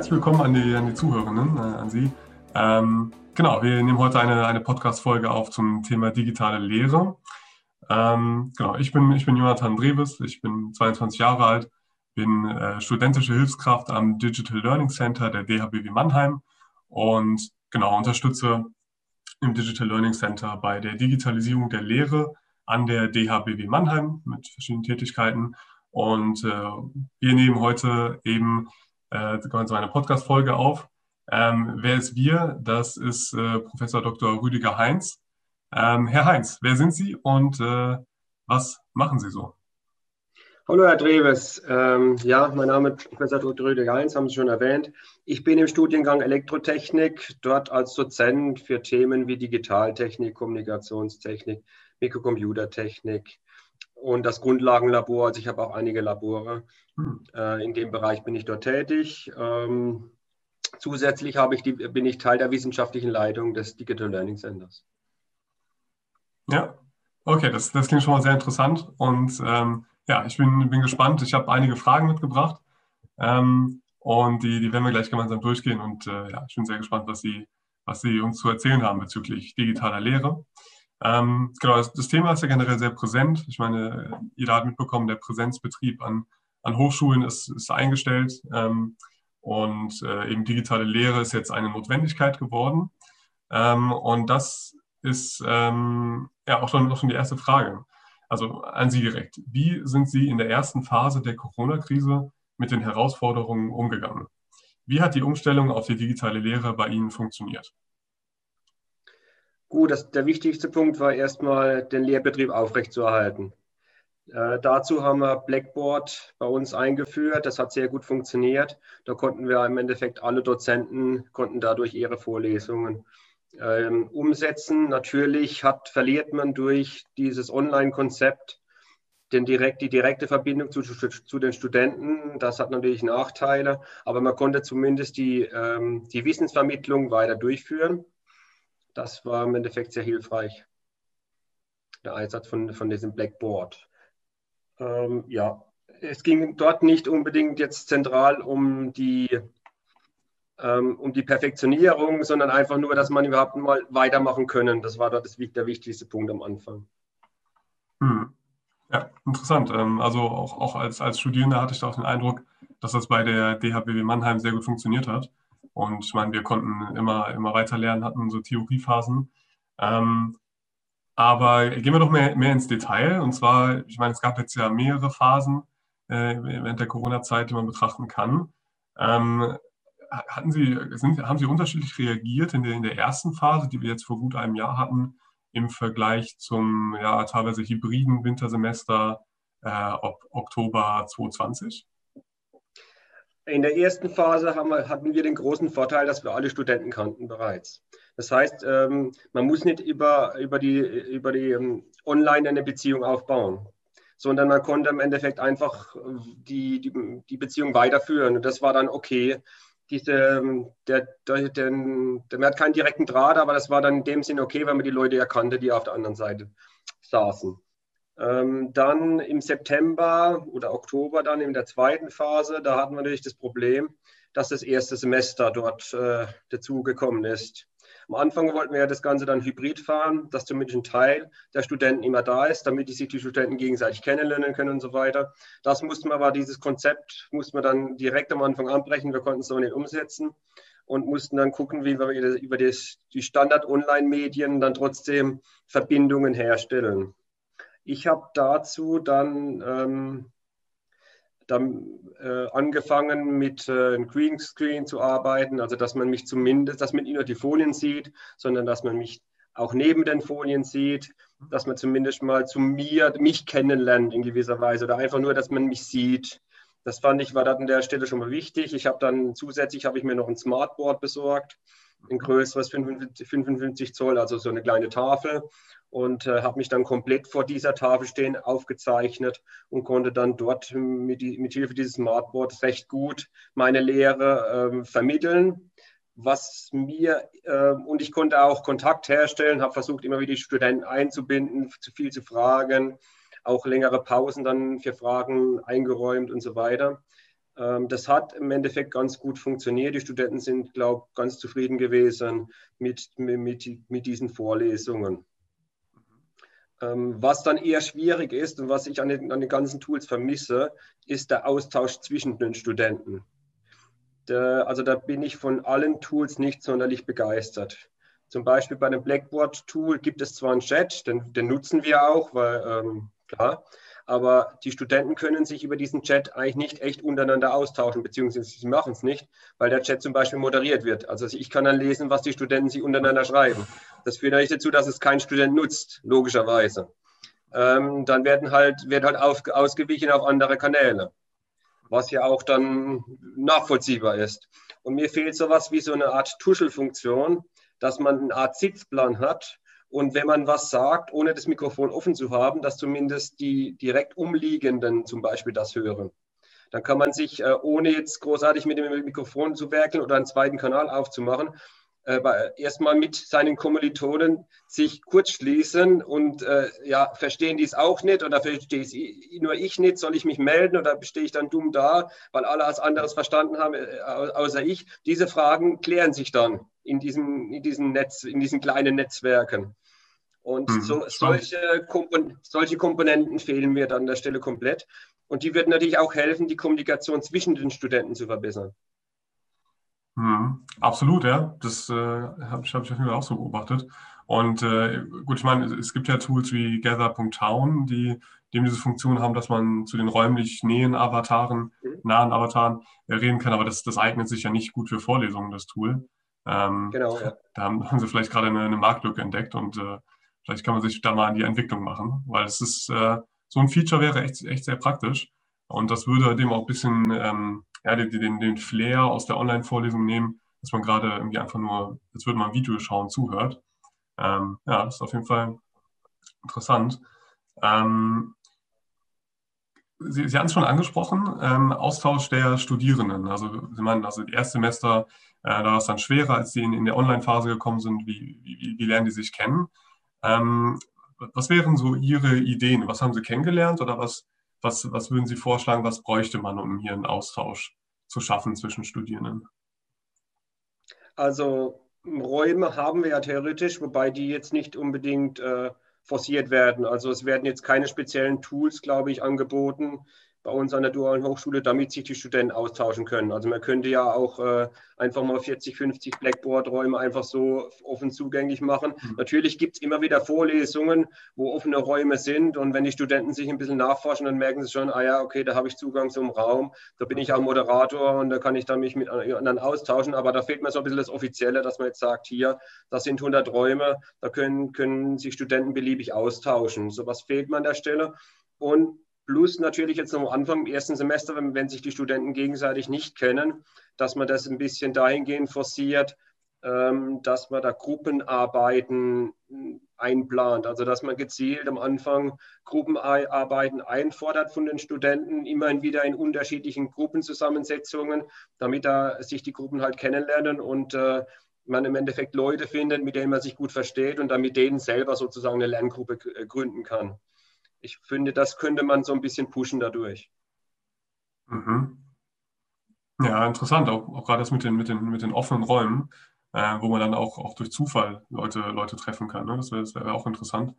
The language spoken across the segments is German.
Herzlich willkommen an die, an die Zuhörenden, äh, an Sie. Ähm, genau, wir nehmen heute eine, eine Podcast-Folge auf zum Thema digitale Lehre. Ähm, genau, ich bin, ich bin Jonathan Dreves, ich bin 22 Jahre alt, bin äh, studentische Hilfskraft am Digital Learning Center der DHBW Mannheim und genau unterstütze im Digital Learning Center bei der Digitalisierung der Lehre an der DHBW Mannheim mit verschiedenen Tätigkeiten. Und äh, wir nehmen heute eben äh, so eine Podcast-Folge auf. Ähm, wer ist wir? Das ist äh, Professor Dr. Rüdiger Heinz. Ähm, Herr Heinz, wer sind Sie und äh, was machen Sie so? Hallo Herr Dreves, ähm, ja, mein Name ist Professor Dr. Rüdiger Heinz, haben Sie schon erwähnt. Ich bin im Studiengang Elektrotechnik, dort als Dozent für Themen wie Digitaltechnik, Kommunikationstechnik, Mikrocomputertechnik und das Grundlagenlabor. Also ich habe auch einige Labore. Hm. Äh, in dem Bereich bin ich dort tätig. Ähm, zusätzlich ich die, bin ich Teil der wissenschaftlichen Leitung des Digital Learning Centers. Ja, okay, das, das klingt schon mal sehr interessant. Und ähm, ja, ich bin, bin gespannt. Ich habe einige Fragen mitgebracht. Ähm, und die, die werden wir gleich gemeinsam durchgehen. Und äh, ja, ich bin sehr gespannt, was Sie, was Sie uns zu erzählen haben bezüglich digitaler Lehre. Ähm, genau, das, das, Thema ist ja generell sehr präsent. Ich meine, jeder hat mitbekommen, der Präsenzbetrieb an, an Hochschulen ist, ist eingestellt ähm, und äh, eben digitale Lehre ist jetzt eine Notwendigkeit geworden. Ähm, und das ist ähm, ja auch schon, auch schon die erste Frage. Also an Sie direkt. Wie sind Sie in der ersten Phase der Corona-Krise mit den Herausforderungen umgegangen? Wie hat die Umstellung auf die digitale Lehre bei Ihnen funktioniert? Gut, das, der wichtigste Punkt war erstmal, den Lehrbetrieb aufrechtzuerhalten. Äh, dazu haben wir Blackboard bei uns eingeführt. Das hat sehr gut funktioniert. Da konnten wir im Endeffekt alle Dozenten konnten dadurch ihre Vorlesungen ähm, umsetzen. Natürlich hat, verliert man durch dieses Online-Konzept den direkt, die direkte Verbindung zu, zu, den Studenten. Das hat natürlich Nachteile, aber man konnte zumindest die, ähm, die Wissensvermittlung weiter durchführen das war im Endeffekt sehr hilfreich, der Einsatz von, von diesem Blackboard. Ähm, ja, es ging dort nicht unbedingt jetzt zentral um die, ähm, um die Perfektionierung, sondern einfach nur, dass man überhaupt mal weitermachen können. Das war dort das, der wichtigste Punkt am Anfang. Hm. Ja, interessant. Ähm, also auch, auch als, als Studierender hatte ich da auch den Eindruck, dass das bei der DHBW Mannheim sehr gut funktioniert hat. Und ich meine, wir konnten immer, immer weiter lernen, hatten unsere Theoriephasen. Ähm, aber gehen wir doch mehr, mehr ins Detail. Und zwar, ich meine, es gab jetzt ja mehrere Phasen äh, während der Corona-Zeit, die man betrachten kann. Ähm, hatten Sie, sind, haben Sie unterschiedlich reagiert in der, in der ersten Phase, die wir jetzt vor gut einem Jahr hatten, im Vergleich zum ja, teilweise hybriden Wintersemester äh, Oktober 2020? In der ersten Phase wir, hatten wir den großen Vorteil, dass wir alle Studenten kannten bereits. Das heißt, ähm, man muss nicht über, über die, über die ähm, Online eine Beziehung aufbauen, sondern man konnte im Endeffekt einfach die, die, die Beziehung weiterführen. Und das war dann okay. Diese, ähm, der, der, der, man hat keinen direkten Draht, aber das war dann in dem Sinn okay, weil man die Leute erkannte, die auf der anderen Seite saßen. Ähm, dann im September oder Oktober, dann in der zweiten Phase, da hatten wir natürlich das Problem, dass das erste Semester dort äh, dazugekommen ist. Am Anfang wollten wir ja das Ganze dann hybrid fahren, dass zumindest ein Teil der Studenten immer da ist, damit sich die Studenten gegenseitig kennenlernen können und so weiter. Das mussten wir aber, dieses Konzept mussten wir dann direkt am Anfang anbrechen. Wir konnten es noch nicht umsetzen und mussten dann gucken, wie wir über die Standard-Online-Medien dann trotzdem Verbindungen herstellen. Ich habe dazu dann, ähm, dann äh, angefangen mit äh, einem Greenscreen zu arbeiten, also dass man mich zumindest, dass man nicht nur die Folien sieht, sondern dass man mich auch neben den Folien sieht, dass man zumindest mal zu mir, mich kennenlernt in gewisser Weise oder einfach nur, dass man mich sieht. Das fand ich, war an der Stelle schon mal wichtig. Ich habe dann zusätzlich, habe ich mir noch ein Smartboard besorgt, ein größeres 55, 55 Zoll, also so eine kleine Tafel und äh, habe mich dann komplett vor dieser Tafel stehen aufgezeichnet und konnte dann dort mit, die, mit Hilfe dieses Smartboards recht gut meine Lehre äh, vermitteln. Was mir äh, und ich konnte auch Kontakt herstellen, habe versucht, immer wieder die Studenten einzubinden, zu viel zu fragen, auch längere Pausen dann für Fragen eingeräumt und so weiter. Ähm, das hat im Endeffekt ganz gut funktioniert. Die Studenten sind, glaube ich, ganz zufrieden gewesen mit, mit, mit diesen Vorlesungen. Ähm, was dann eher schwierig ist und was ich an den, an den ganzen Tools vermisse, ist der Austausch zwischen den Studenten. Der, also da bin ich von allen Tools nicht sonderlich begeistert. Zum Beispiel bei dem Blackboard-Tool gibt es zwar einen Chat, den, den nutzen wir auch, weil ähm, klar, aber die Studenten können sich über diesen Chat eigentlich nicht echt untereinander austauschen, beziehungsweise sie machen es nicht, weil der Chat zum Beispiel moderiert wird. Also ich kann dann lesen, was die Studenten sich untereinander schreiben. Das führt natürlich dazu, dass es kein Student nutzt, logischerweise. Ähm, dann werden halt, wird halt auf, ausgewichen auf andere Kanäle, was ja auch dann nachvollziehbar ist. Und mir fehlt sowas wie so eine Art Tuschelfunktion, dass man eine Art Sitzplan hat, und wenn man was sagt, ohne das Mikrofon offen zu haben, dass zumindest die direkt umliegenden zum Beispiel das hören. Dann kann man sich, äh, ohne jetzt großartig mit dem Mikrofon zu werkeln oder einen zweiten Kanal aufzumachen, äh, erstmal mit seinen Kommilitonen sich kurz schließen und äh, ja, verstehen die es auch nicht oder verstehe es nur ich nicht, soll ich mich melden oder stehe ich dann dumm da, weil alle was anderes verstanden haben, außer ich. Diese Fragen klären sich dann in diesen, in diesen Netz, in diesen kleinen Netzwerken. Und mhm, so, solche, Kompon solche Komponenten fehlen mir dann an der Stelle komplett. Und die würden natürlich auch helfen, die Kommunikation zwischen den Studenten zu verbessern. Mhm, absolut, ja. Das äh, habe ich, hab ich auf jeden Fall auch so beobachtet. Und äh, gut, ich meine, es gibt ja Tools wie Gather.town, die, eben diese Funktion haben, dass man zu den räumlich nähen Avataren, mhm. nahen Avataren äh, reden kann, aber das, das eignet sich ja nicht gut für Vorlesungen, das Tool. Ähm, genau, ja. Da haben, haben, sie vielleicht gerade eine, eine Marktlücke entdeckt und äh, Vielleicht kann man sich da mal an die Entwicklung machen, weil es ist, äh, so ein Feature wäre echt, echt sehr praktisch. Und das würde dem auch ein bisschen ähm, ja, den, den, den Flair aus der Online-Vorlesung nehmen, dass man gerade irgendwie einfach nur, jetzt würde man ein Video schauen, zuhört. Ähm, ja, das ist auf jeden Fall interessant. Ähm, Sie, Sie haben es schon angesprochen, ähm, Austausch der Studierenden. Also Sie meinen, also die Erstsemester, äh, da war es dann schwerer, als sie in, in der Online-Phase gekommen sind. Wie, wie, wie lernen die sich kennen? Ähm, was wären so Ihre Ideen? Was haben Sie kennengelernt oder was, was, was würden Sie vorschlagen, was bräuchte man, um hier einen Austausch zu schaffen zwischen Studierenden? Also Räume haben wir ja theoretisch, wobei die jetzt nicht unbedingt äh, forciert werden. Also es werden jetzt keine speziellen Tools, glaube ich, angeboten, bei uns an der Dualen Hochschule, damit sich die Studenten austauschen können. Also man könnte ja auch äh, einfach mal 40, 50 Blackboard-Räume einfach so offen zugänglich machen. Mhm. Natürlich gibt es immer wieder Vorlesungen, wo offene Räume sind und wenn die Studenten sich ein bisschen nachforschen, dann merken sie schon, ah ja, okay, da habe ich Zugang zum Raum, da bin ich auch Moderator und da kann ich dann mich mit anderen austauschen, aber da fehlt mir so ein bisschen das Offizielle, dass man jetzt sagt, hier, das sind 100 Räume, da können, können sich Studenten beliebig austauschen. So was fehlt mir an der Stelle. Und Plus natürlich jetzt am Anfang im ersten Semester, wenn, wenn sich die Studenten gegenseitig nicht kennen, dass man das ein bisschen dahingehend forciert, ähm, dass man da Gruppenarbeiten einplant. Also dass man gezielt am Anfang Gruppenarbeiten einfordert von den Studenten, immerhin wieder in unterschiedlichen Gruppenzusammensetzungen, damit da sich die Gruppen halt kennenlernen und äh, man im Endeffekt Leute findet, mit denen man sich gut versteht und dann mit denen selber sozusagen eine Lerngruppe äh, gründen kann ich finde, das könnte man so ein bisschen pushen dadurch. Mhm. Ja, interessant, auch, auch gerade das mit den, mit den, mit den offenen Räumen, äh, wo man dann auch, auch durch Zufall Leute, Leute treffen kann. Ne? Das wäre wär auch interessant.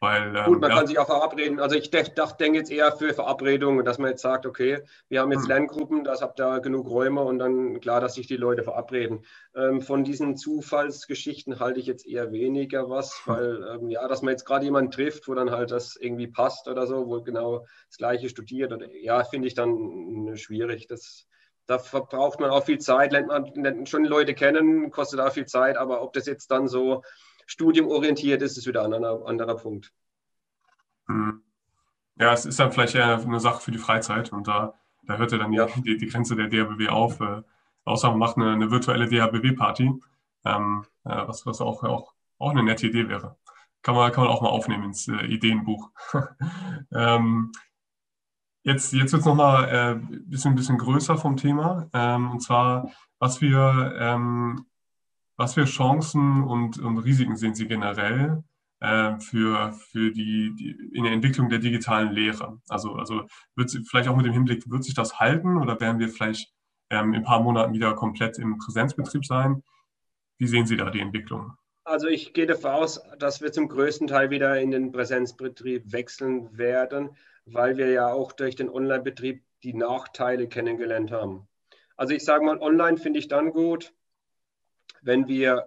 Weil, ähm, Gut, man ja. kann sich auch verabreden. Also ich denke jetzt eher für Verabredungen, dass man jetzt sagt, okay, wir haben jetzt hm. Lerngruppen, das habt ihr genug Räume und dann klar, dass sich die Leute verabreden. Ähm, von diesen Zufallsgeschichten halte ich jetzt eher weniger was, hm. weil ähm, ja, dass man jetzt gerade jemanden trifft, wo dann halt das irgendwie passt oder so, wo genau das Gleiche studiert, oder, ja, finde ich dann schwierig. Das, da verbraucht man auch viel Zeit, lernt man lernt schon Leute kennen, kostet auch viel Zeit, aber ob das jetzt dann so studiumorientiert ist, ist wieder ein anderer, anderer Punkt. Hm. Ja, es ist dann vielleicht eher eine Sache für die Freizeit und da, da hört ja dann ja. Die, die, Grenze der DHBW auf. Äh, außer man macht eine, eine virtuelle DHBW-Party, ähm, äh, was, was auch, auch, auch eine nette Idee wäre. Kann man, kann man auch mal aufnehmen ins äh, Ideenbuch. ähm, jetzt jetzt wird es nochmal ein äh, bisschen, bisschen größer vom Thema. Ähm, und zwar, was wir ähm, was für Chancen und, und Risiken sehen Sie generell äh, für, für die, die, in der Entwicklung der digitalen Lehre? Also, also wird sie, vielleicht auch mit dem Hinblick, wird sich das halten oder werden wir vielleicht ähm, in ein paar Monaten wieder komplett im Präsenzbetrieb sein? Wie sehen Sie da die Entwicklung? Also ich gehe davon aus, dass wir zum größten Teil wieder in den Präsenzbetrieb wechseln werden, weil wir ja auch durch den Online-Betrieb die Nachteile kennengelernt haben. Also ich sage mal, online finde ich dann gut, wenn wir,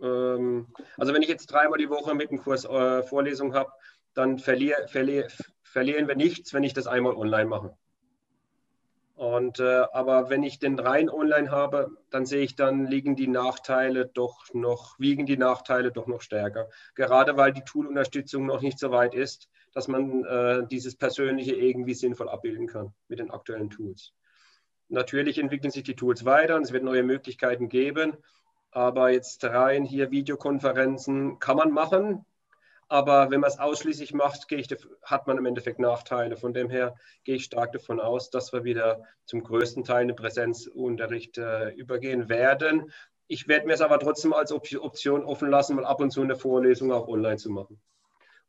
ähm, also wenn ich jetzt dreimal die Woche mit dem Kurs äh, Vorlesung habe, dann verlier, verlier, verlieren wir nichts, wenn ich das einmal online mache. Und, äh, aber wenn ich den rein online habe, dann sehe ich, dann liegen die Nachteile doch noch, wiegen die Nachteile doch noch stärker. Gerade weil die Tool-Unterstützung noch nicht so weit ist, dass man äh, dieses Persönliche irgendwie sinnvoll abbilden kann mit den aktuellen Tools. Natürlich entwickeln sich die Tools weiter und es wird neue Möglichkeiten geben. Aber jetzt rein hier Videokonferenzen kann man machen, aber wenn man es ausschließlich macht, ich, hat man im Endeffekt Nachteile. Von dem her gehe ich stark davon aus, dass wir wieder zum größten Teil in den Präsenzunterricht äh, übergehen werden. Ich werde mir es aber trotzdem als Option offen lassen, mal ab und zu eine Vorlesung auch online zu machen.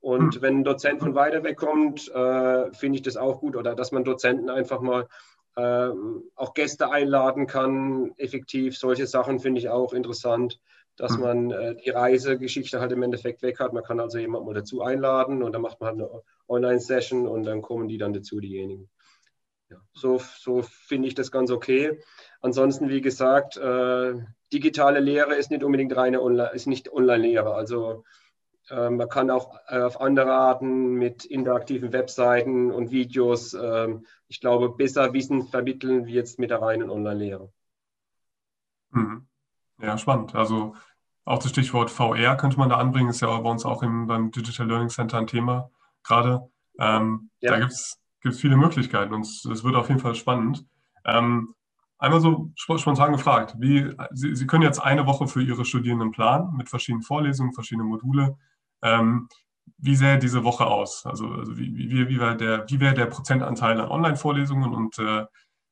Und hm. wenn ein Dozent von weiter weg kommt, äh, finde ich das auch gut. Oder dass man Dozenten einfach mal äh, auch Gäste einladen kann, effektiv. Solche Sachen finde ich auch interessant dass hm. man äh, die Reisegeschichte halt im Endeffekt weg hat. Man kann also jemanden mal dazu einladen und dann macht man halt eine Online-Session und dann kommen die dann dazu, diejenigen. Ja, so so finde ich das ganz okay. Ansonsten, wie gesagt, äh, digitale Lehre ist nicht unbedingt reine Online, ist nicht Online-Lehre. Also man kann auch äh, auf andere Arten mit interaktiven Webseiten und Videos, ähm, ich glaube, besser Wissen vermitteln wie jetzt mit der reinen Online-Lehre. Mhm. Ja, spannend. Also auch das Stichwort VR könnte man da anbringen, ist ja bei uns auch im, beim Digital Learning Center ein Thema gerade. Ähm, ja. Da gibt es viele Möglichkeiten und es wird auf jeden Fall spannend. Ähm, einmal so spontan gefragt, wie, Sie, Sie, können jetzt eine Woche für Ihre Studierenden planen mit verschiedenen Vorlesungen, verschiedenen Module. Ähm, wie sähe diese Woche aus? Also, also wie, wie, wie wäre der, wär der Prozentanteil an Online-Vorlesungen und äh,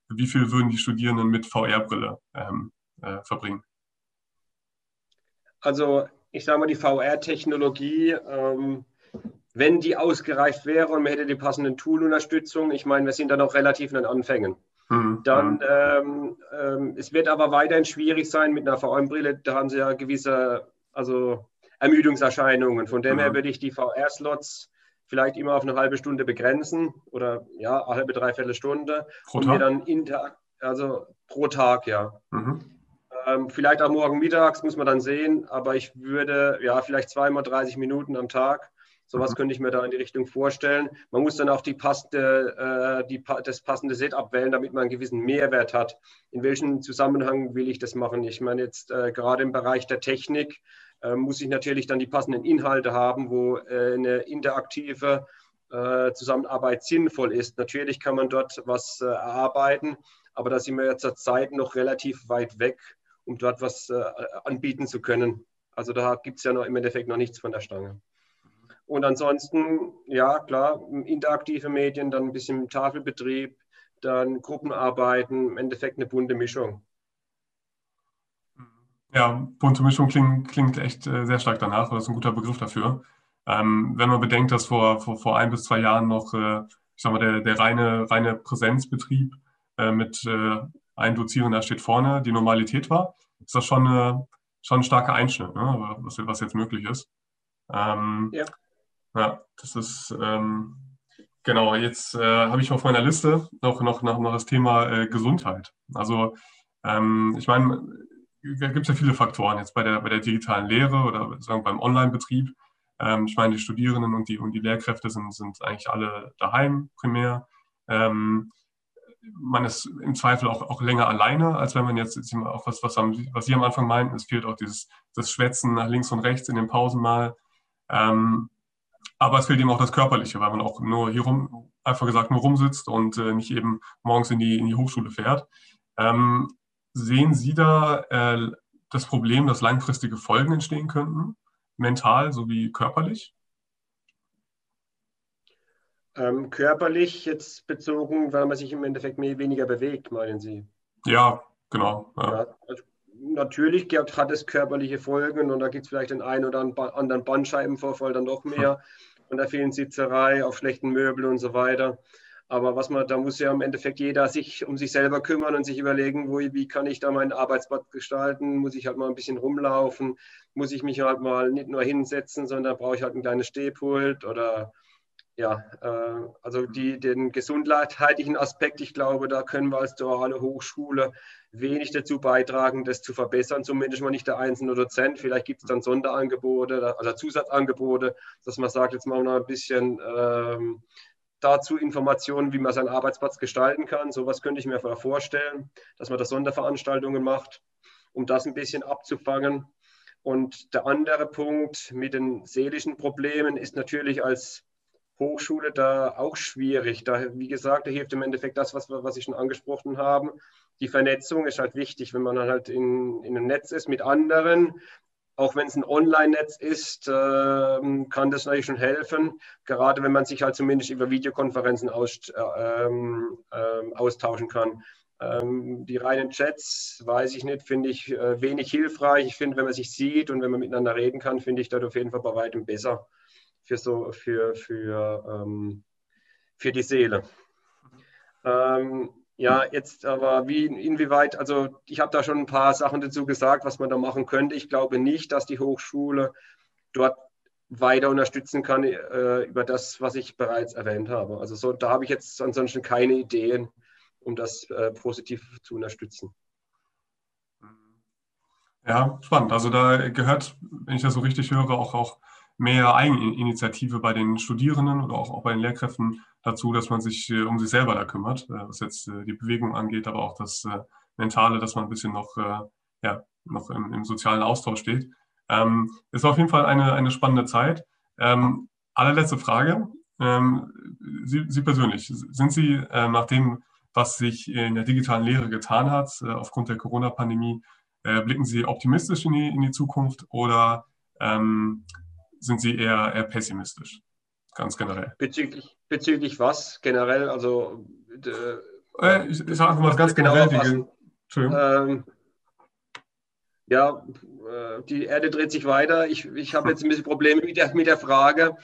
wie viel würden die Studierenden mit VR-Brille ähm, äh, verbringen? Also ich sage mal, die VR-Technologie, ähm, wenn die ausgereift wäre und man hätte die passenden Tool-Unterstützung, ich meine, wir sind da noch relativ in den Anfängen. Mhm. Dann, ähm, ähm, es wird aber weiterhin schwierig sein mit einer VR-Brille, da haben sie ja gewisse, also Ermüdungserscheinungen. Von dem mhm. her würde ich die VR-Slots vielleicht immer auf eine halbe Stunde begrenzen oder ja, eine halbe, dreiviertel Stunde. Pro und Tag? dann inter, also pro Tag, ja. Mhm. Ähm, vielleicht auch morgen mittags, muss man dann sehen. Aber ich würde, ja, vielleicht zweimal 30 Minuten am Tag. Sowas mhm. könnte ich mir da in die Richtung vorstellen. Man muss dann auch die passende, äh, die, das passende Setup wählen, damit man einen gewissen Mehrwert hat. In welchem Zusammenhang will ich das machen? Ich meine, jetzt äh, gerade im Bereich der Technik muss ich natürlich dann die passenden Inhalte haben, wo äh, eine interaktive äh, Zusammenarbeit sinnvoll ist. Natürlich kann man dort was äh, erarbeiten, aber da sind wir ja zur Zeit noch relativ weit weg um dort was anbieten zu können. Also da gibt es ja noch im Endeffekt noch nichts von der Stange. Und ansonsten, ja klar, interaktive Medien, dann ein bisschen Tafelbetrieb, dann Gruppenarbeiten, im Endeffekt eine bunte Mischung. Ja, bunte Mischung klingt, klingt echt äh, sehr stark danach, das ist ein guter Begriff dafür. Ähm, wenn man bedenkt, dass vor, vor, vor ein bis zwei Jahren noch, äh, ich sag mal, der, der reine, reine Präsenzbetrieb äh, mit äh, ein Dozierender steht vorne, die Normalität war, ist das schon, eine, schon ein starker Einschnitt, ne? was, was jetzt möglich ist. Ähm, ja. ja. das ist ähm, genau. Jetzt äh, habe ich auf meiner Liste noch, noch, noch, noch das Thema äh, Gesundheit. Also, ähm, ich meine, da gibt es ja viele Faktoren jetzt bei der, bei der digitalen Lehre oder sagen beim Online-Betrieb. Ähm, ich meine, die Studierenden und die, und die Lehrkräfte sind, sind eigentlich alle daheim primär. Ähm, man ist im Zweifel auch, auch länger alleine, als wenn man jetzt, jetzt auch was, was, was Sie am Anfang meinten, es fehlt auch dieses das Schwätzen nach links und rechts in den Pausen mal. Ähm, aber es fehlt eben auch das Körperliche, weil man auch nur hier rum, einfach gesagt, nur rumsitzt und äh, nicht eben morgens in die, in die Hochschule fährt. Ähm, sehen Sie da äh, das Problem, dass langfristige Folgen entstehen könnten, mental sowie körperlich? Ähm, körperlich jetzt bezogen, weil man sich im Endeffekt mehr, weniger bewegt, meinen Sie? Ja, genau. Ja. Ja, also, natürlich hat es körperliche Folgen und da gibt es vielleicht den einen oder anderen Bandscheibenvorfall dann noch mehr von der vielen Sitzerei auf schlechten Möbeln und so weiter. Aber was man, da muss ja im Endeffekt jeder sich um sich selber kümmern und sich überlegen, wo, wie kann ich da meinen Arbeitsplatz gestalten? Muss ich halt mal ein bisschen rumlaufen? Muss ich mich halt mal nicht nur hinsetzen, sondern brauche ich halt ein kleines Stehpult oder ja, äh, also die, den gesundheitlichen Aspekt, ich glaube, da können wir als duale Hochschule wenig dazu beitragen, das zu verbessern, zumindest mal nicht der einzelne Dozent. Vielleicht gibt es dann Sonderangebote, also Zusatzangebote, dass man sagt, jetzt machen wir noch ein bisschen ähm, dazu Informationen, wie man seinen Arbeitsplatz gestalten kann. Sowas könnte ich mir vorstellen, dass man da Sonderveranstaltungen macht, um das ein bisschen abzufangen. Und der andere Punkt mit den seelischen Problemen ist natürlich als Hochschule da auch schwierig. Da, wie gesagt, da hilft im Endeffekt das, was, was ich schon angesprochen habe. Die Vernetzung ist halt wichtig, wenn man halt in, in einem Netz ist mit anderen. Auch wenn es ein Online-Netz ist, äh, kann das natürlich schon helfen. Gerade wenn man sich halt zumindest über Videokonferenzen aus, äh, äh, austauschen kann. Ähm, die reinen Chats, weiß ich nicht, finde ich äh, wenig hilfreich. Ich finde, wenn man sich sieht und wenn man miteinander reden kann, finde ich das auf jeden Fall bei weitem besser für, so, für, für, ähm, für die Seele. Ähm, ja, jetzt aber wie inwieweit, also ich habe da schon ein paar Sachen dazu gesagt, was man da machen könnte. Ich glaube nicht, dass die Hochschule dort weiter unterstützen kann äh, über das, was ich bereits erwähnt habe. Also so, da habe ich jetzt ansonsten keine Ideen, um das äh, positiv zu unterstützen. Ja, spannend. Also da gehört, wenn ich das so richtig höre, auch, auch mehr Eigeninitiative bei den Studierenden oder auch, auch bei den Lehrkräften dazu, dass man sich äh, um sich selber da kümmert, äh, was jetzt äh, die Bewegung angeht, aber auch das äh, Mentale, dass man ein bisschen noch, äh, ja, noch im, im, sozialen Austausch steht. Ähm, ist auf jeden Fall eine, eine spannende Zeit. Ähm, allerletzte Frage. Ähm, Sie, Sie, persönlich, sind Sie nach dem, was sich in der digitalen Lehre getan hat, aufgrund der Corona-Pandemie, blicken Sie optimistisch in die, in die Zukunft oder ähm, sind Sie eher, eher pessimistisch, ganz generell? Bezüglich, bezüglich was generell? Also, äh, ich, ich sage mal ganz generell. Genau Entschuldigung. Ähm, ja, äh, die Erde dreht sich weiter. Ich, ich habe jetzt ein bisschen Probleme mit der, mit der Frage.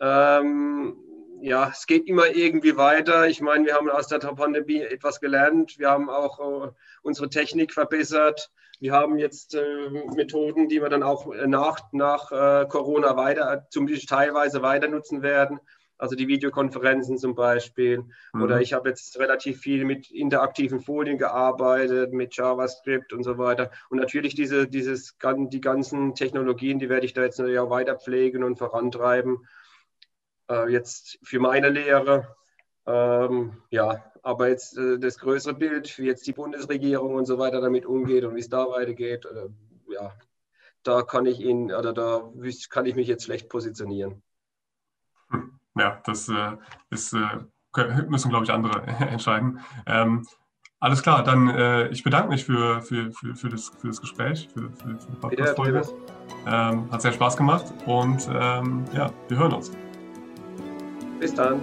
Ähm, ja, es geht immer irgendwie weiter. Ich meine, wir haben aus der Pandemie etwas gelernt. Wir haben auch äh, unsere Technik verbessert. Wir haben jetzt äh, Methoden, die wir dann auch äh, nach, nach äh, Corona weiter, zumindest teilweise weiter nutzen werden. Also die Videokonferenzen zum Beispiel. Mhm. Oder ich habe jetzt relativ viel mit interaktiven Folien gearbeitet, mit JavaScript und so weiter. Und natürlich diese, dieses, die ganzen Technologien, die werde ich da jetzt natürlich auch weiter pflegen und vorantreiben. Äh, jetzt für meine Lehre. Ähm, ja, aber jetzt äh, das größere Bild, wie jetzt die Bundesregierung und so weiter damit umgeht und wie es da weitergeht, äh, ja, da kann ich ihn oder da kann ich mich jetzt schlecht positionieren. Ja, das äh, ist, äh, müssen, glaube ich, andere entscheiden. Ähm, alles klar, dann äh, ich bedanke mich für, für, für, für, das, für das Gespräch, für, für, für die Podcast-Folge. Ähm, hat sehr Spaß gemacht und ähm, ja, wir hören uns. Bis dann.